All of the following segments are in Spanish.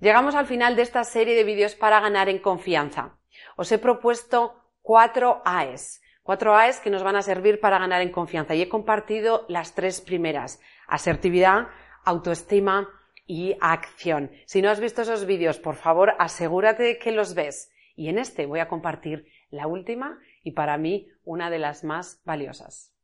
Llegamos al final de esta serie de vídeos para ganar en confianza. Os he propuesto cuatro AES, cuatro AES que nos van a servir para ganar en confianza y he compartido las tres primeras, asertividad, autoestima y acción. Si no has visto esos vídeos, por favor, asegúrate de que los ves. Y en este voy a compartir la última y para mí una de las más valiosas.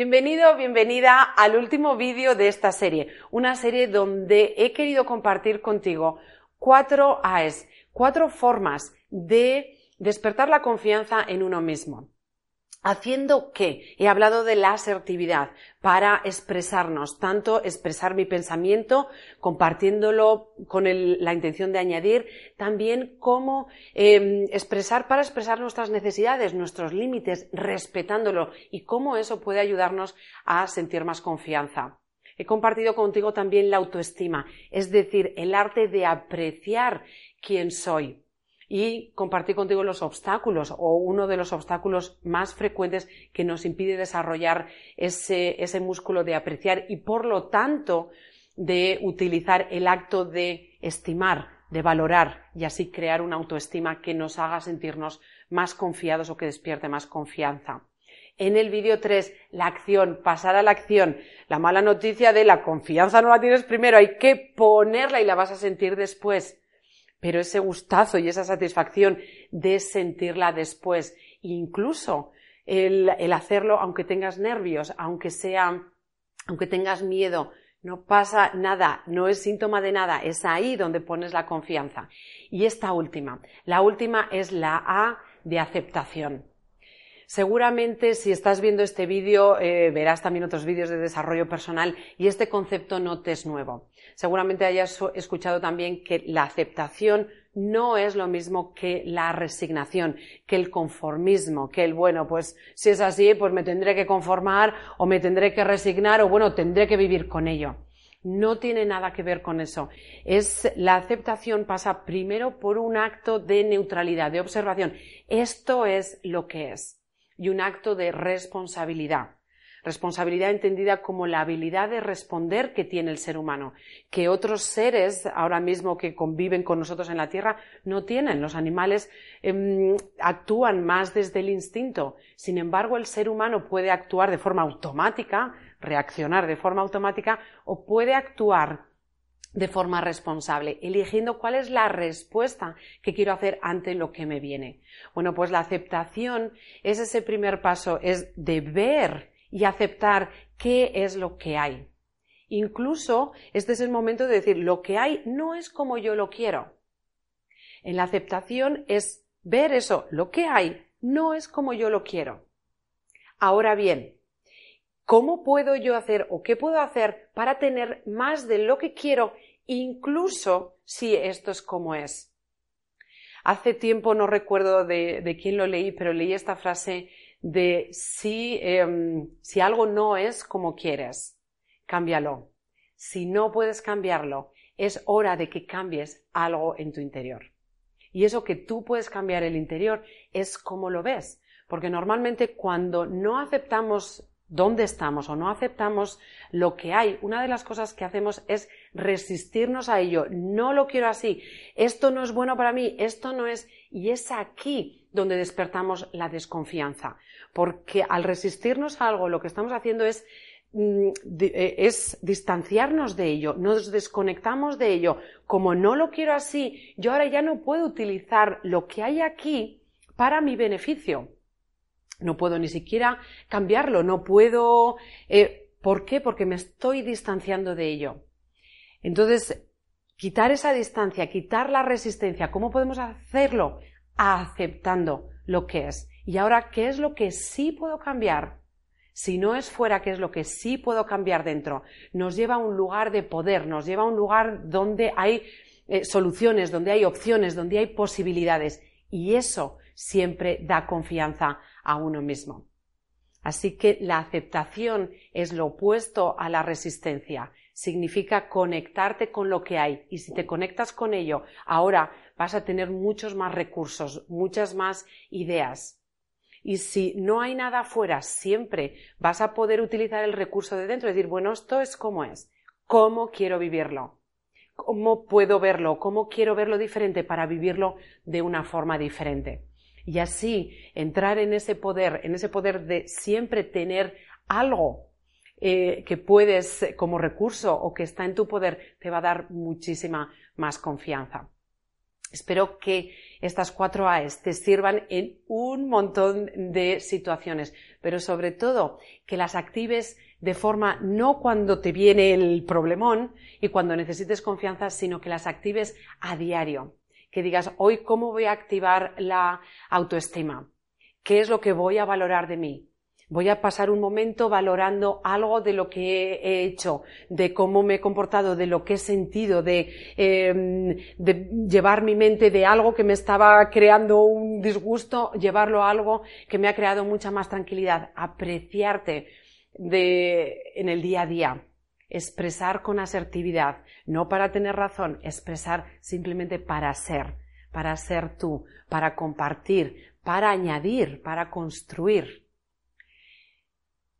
Bienvenido, bienvenida al último vídeo de esta serie, una serie donde he querido compartir contigo cuatro AES, cuatro formas de despertar la confianza en uno mismo. ¿Haciendo qué? He hablado de la asertividad para expresarnos, tanto expresar mi pensamiento, compartiéndolo con la intención de añadir, también cómo em, expresar para expresar nuestras necesidades, nuestros límites, respetándolo y cómo eso puede ayudarnos a sentir más confianza. He compartido contigo también la autoestima, es decir, el arte de apreciar quién soy y compartir contigo los obstáculos o uno de los obstáculos más frecuentes que nos impide desarrollar ese, ese músculo de apreciar y por lo tanto de utilizar el acto de estimar, de valorar y así crear una autoestima que nos haga sentirnos más confiados o que despierte más confianza. En el vídeo 3, la acción, pasar a la acción. La mala noticia de la confianza no la tienes primero, hay que ponerla y la vas a sentir después pero ese gustazo y esa satisfacción de sentirla después, incluso el, hacerlo aunque tengas nervios, aunque sea, aunque tengas miedo, no pasa nada, no es síntoma de nada, es ahí donde pones la confianza. Y esta última, la última es la A de aceptación. Seguramente si estás viendo este vídeo eh, verás también otros vídeos de desarrollo personal y este concepto no te es nuevo. Seguramente hayas escuchado también que la aceptación no es lo mismo que la resignación, que el conformismo, que el bueno, pues si es así, pues me tendré que conformar o me tendré que resignar o bueno, tendré que vivir con ello. No tiene nada que ver con eso. Es la aceptación pasa primero por un acto de neutralidad, de observación. Esto es lo que es y un acto de responsabilidad. Responsabilidad entendida como la habilidad de responder que tiene el ser humano, que otros seres ahora mismo que conviven con nosotros en la Tierra no tienen. Los animales em, actúan más desde el instinto. Sin embargo, el ser humano puede actuar de forma automática, reaccionar de forma automática, o puede actuar de forma responsable, eligiendo cuál es la respuesta que quiero hacer ante lo que me viene. Bueno, pues la aceptación es ese primer paso, es de ver y aceptar qué es lo que hay. Incluso este es el momento de decir, lo que hay no es como yo lo quiero. En la aceptación es ver eso, lo que hay no es como yo lo quiero. Ahora bien, ¿Cómo puedo yo hacer o qué puedo hacer para tener más de lo que quiero, incluso si esto es como es? Hace tiempo no recuerdo de, quién lo leí, pero leí esta frase de si, em, si algo no es como quieres, cámbialo. Si no puedes cambiarlo, es hora de que cambies algo en tu interior. Y eso que tú puedes cambiar el interior es como lo ves. Porque normalmente cuando no aceptamos dónde estamos o no aceptamos lo que hay, una de las cosas que hacemos es resistirnos a ello. No lo quiero así. Esto no es bueno para mí. Esto no es. Y es aquí donde despertamos la desconfianza. Porque al resistirnos a algo, lo que estamos haciendo es mm, eh, es distanciarnos de ello, nos desconectamos de ello. Como no lo quiero así, yo ahora ya no puedo utilizar lo que hay aquí para mi beneficio. No puedo ni siquiera cambiarlo, no puedo. Eh, ¿Por qué? Porque me estoy distanciando de ello. Entonces, quitar esa distancia, quitar la resistencia, ¿cómo podemos hacerlo? Aceptando lo que es. Y ahora, ¿qué es lo que sí puedo cambiar? Si no es fuera, ¿qué es lo que sí puedo cambiar dentro? Nos lleva a un lugar de poder, nos lleva a un lugar donde hay eh, soluciones, donde hay opciones, donde hay posibilidades. Y eso siempre da confianza a uno mismo. Así que la aceptación es lo opuesto a la resistencia. Significa conectarte con lo que hay. Y si te conectas con ello, ahora vas a tener muchos más recursos, muchas más ideas. Y si no hay nada afuera, siempre vas a poder utilizar el recurso de dentro y decir, bueno, esto es como es. ¿Cómo quiero vivirlo? ¿Cómo puedo verlo? ¿Cómo quiero verlo diferente para vivirlo de una forma diferente? Y así entrar en ese poder, en ese poder de siempre tener algo eh, que puedes como recurso o que está en tu poder, te va a dar muchísima más confianza. Espero que estas cuatro A's te sirvan en un montón de situaciones, pero sobre todo que las actives de forma no cuando te viene el problemón y cuando necesites confianza, sino que las actives a diario que digas, hoy cómo voy a activar la autoestima, qué es lo que voy a valorar de mí. Voy a pasar un momento valorando algo de lo que he hecho, de cómo me he comportado, de lo que he sentido, de, em, de llevar mi mente de algo que me estaba creando un disgusto, llevarlo a algo que me ha creado mucha más tranquilidad, apreciarte de, en el día a día expresar con asertividad, no para tener razón, expresar simplemente para ser, para ser tú, para compartir, para añadir, para construir.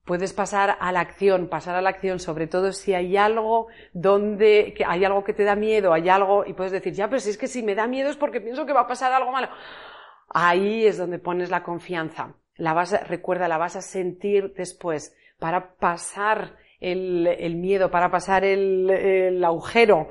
Puedes pasar a la acción, pasar a la acción, sobre todo si hay algo donde que hay algo que te da miedo, hay algo y puedes decir, ya, pero si es que si me da miedo es porque pienso que va a pasar algo malo. Ahí es donde pones la confianza. La vas recuerda, la vas a sentir después para pasar el, miedo, para pasar el, agujero,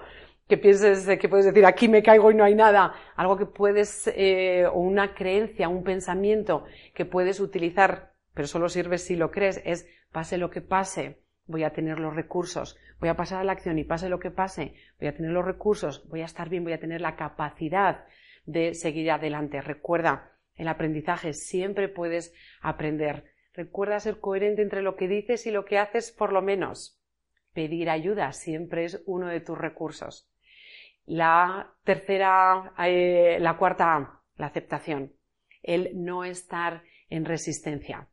que pienses que puedes decir aquí me caigo y no hay nada, algo que puedes, eh, o una creencia, un pensamiento que puedes utilizar, pero solo sirve si lo crees, es pase lo que pase, voy a tener los recursos, voy a pasar a la acción y pase lo que pase, voy a tener los recursos, voy a estar bien, voy a tener la capacidad de seguir adelante. Recuerda, el aprendizaje siempre puedes aprender. Recuerda ser coherente entre lo que dices y lo que haces por lo menos. Pedir ayuda siempre es uno de tus recursos. La tercera, eh, la cuarta la aceptación. El no estar en resistencia.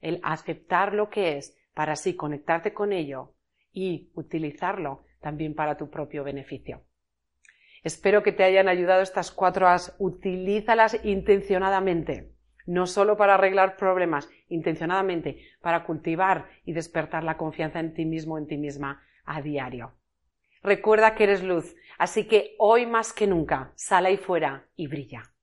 El aceptar lo que es para así conectarte con ello y utilizarlo también para tu propio beneficio. Espero que te hayan ayudado estas cuatro as. Utilízalas intencionadamente no solo para arreglar problemas, intencionadamente, para cultivar y despertar la confianza en ti mismo, en ti misma, a diario. Recuerda que eres luz, así que hoy más que nunca, sal ahí fuera y brilla.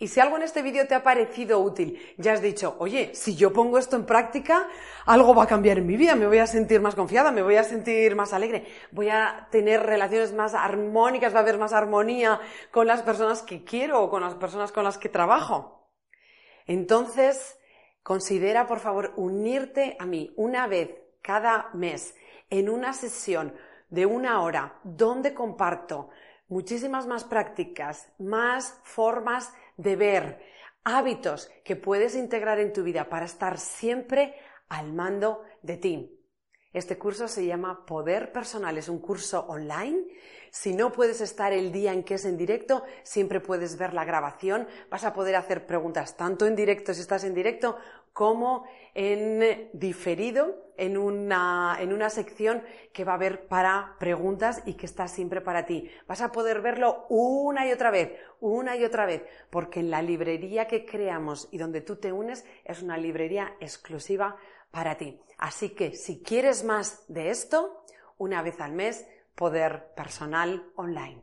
Y si algo en este vídeo te ha parecido útil, ya has dicho, oye, si yo pongo esto en práctica, algo va a cambiar en mi vida, me voy a sentir más confiada, me voy a sentir más alegre, voy a tener relaciones más armónicas, va a haber más armonía con las personas que quiero o con las personas con las que trabajo. Entonces, considera por favor unirte a mí una vez cada mes en una sesión de una hora donde comparto muchísimas más prácticas, más formas de ver, hábitos que puedes integrar en tu vida para estar siempre al mando de ti. Este curso se llama Poder Personal, es un curso online. Si no puedes estar el día en que es en directo, siempre puedes ver la grabación. Vas a poder hacer preguntas tanto en directo si estás en directo como en diferido en una, en una sección que va a haber para preguntas y que está siempre para ti. Vas a poder verlo una y otra vez, una y otra vez, porque en la librería que creamos y donde tú te unes es una librería exclusiva para ti. Así que si quieres más de esto, una vez al mes, poder personal online.